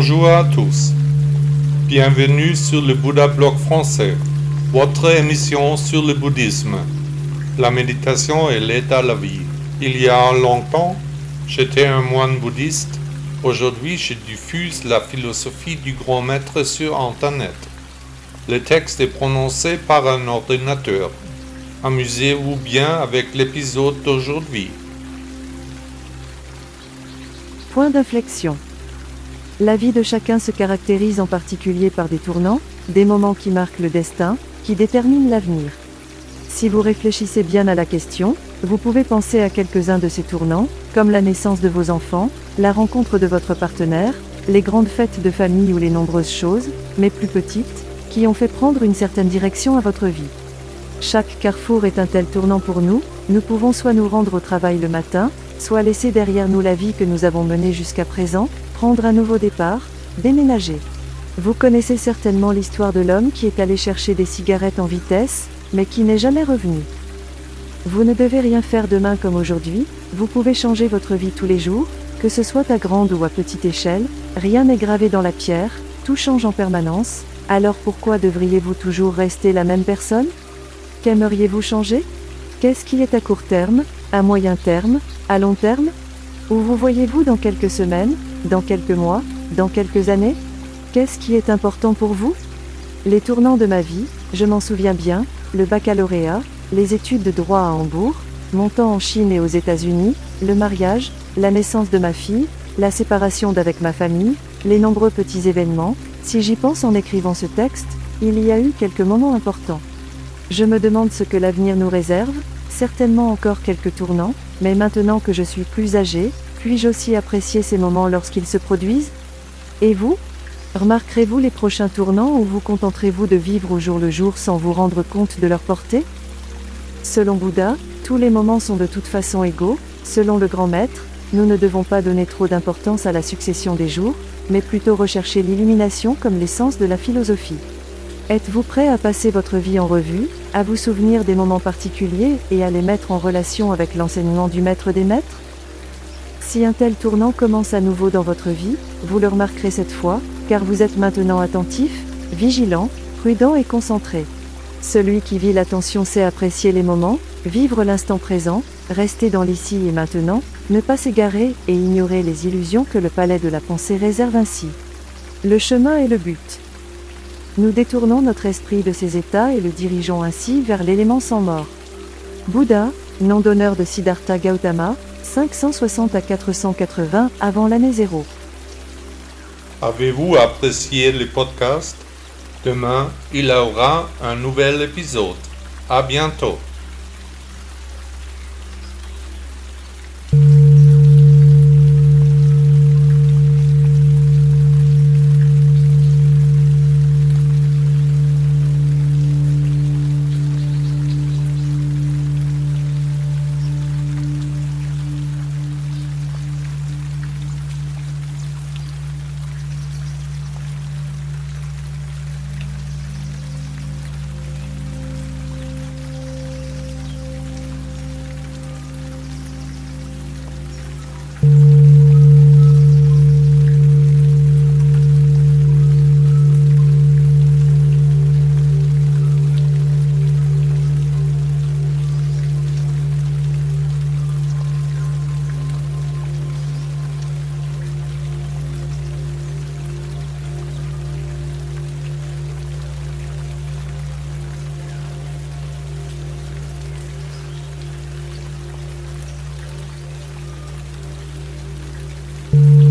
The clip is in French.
Bonjour à tous. Bienvenue sur le Bouddha Blog français, votre émission sur le bouddhisme. La méditation et l'aide à la vie. Il y a longtemps, j'étais un moine bouddhiste. Aujourd'hui, je diffuse la philosophie du grand maître sur Internet. Le texte est prononcé par un ordinateur. Amusez-vous bien avec l'épisode d'aujourd'hui. Point d'inflexion. La vie de chacun se caractérise en particulier par des tournants, des moments qui marquent le destin, qui déterminent l'avenir. Si vous réfléchissez bien à la question, vous pouvez penser à quelques-uns de ces tournants, comme la naissance de vos enfants, la rencontre de votre partenaire, les grandes fêtes de famille ou les nombreuses choses, mais plus petites, qui ont fait prendre une certaine direction à votre vie. Chaque carrefour est un tel tournant pour nous, nous pouvons soit nous rendre au travail le matin, soit laisser derrière nous la vie que nous avons menée jusqu'à présent, prendre un nouveau départ, déménager. Vous connaissez certainement l'histoire de l'homme qui est allé chercher des cigarettes en vitesse, mais qui n'est jamais revenu. Vous ne devez rien faire demain comme aujourd'hui, vous pouvez changer votre vie tous les jours, que ce soit à grande ou à petite échelle, rien n'est gravé dans la pierre, tout change en permanence, alors pourquoi devriez-vous toujours rester la même personne? Qu'aimeriez-vous changer? Qu'est-ce qui est à court terme, à moyen terme, à long terme? Où vous voyez-vous dans quelques semaines, dans quelques mois, dans quelques années Qu'est-ce qui est important pour vous? Les tournants de ma vie, je m'en souviens bien, le baccalauréat, les études de droit à Hambourg, mon temps en Chine et aux États-Unis, le mariage, la naissance de ma fille, la séparation d'avec ma famille, les nombreux petits événements, si j'y pense en écrivant ce texte, il y a eu quelques moments importants. Je me demande ce que l'avenir nous réserve, certainement encore quelques tournants, mais maintenant que je suis plus âgé, puis-je aussi apprécier ces moments lorsqu'ils se produisent? Et vous? Remarquerez-vous les prochains tournants ou vous contenterez-vous de vivre au jour le jour sans vous rendre compte de leur portée? Selon Bouddha, tous les moments sont de toute façon égaux, selon le grand maître, nous ne devons pas donner trop d'importance à la succession des jours, mais plutôt rechercher l'illumination comme l'essence de la philosophie. Êtes-vous prêt à passer votre vie en revue, à vous souvenir des moments particuliers et à les mettre en relation avec l'enseignement du maître des maîtres? Si un tel tournant commence à nouveau dans votre vie, vous le remarquerez cette fois, car vous êtes maintenant attentif, vigilant, prudent et concentré. Celui qui vit l'attention sait apprécier les moments, vivre l'instant présent, rester dans l'ici et maintenant, ne pas s'égarer et ignorer les illusions que le palais de la pensée réserve ainsi. Le chemin est le but. Nous détournons notre esprit de ces états et le dirigeons ainsi vers l'élément sans mort. Bouddha, nom d'honneur de Siddhartha Gautama, 560 à 480 avant l'année zéro. Avez-vous apprécié le podcast? Demain, il aura un nouvel épisode. À bientôt. Mm-hmm.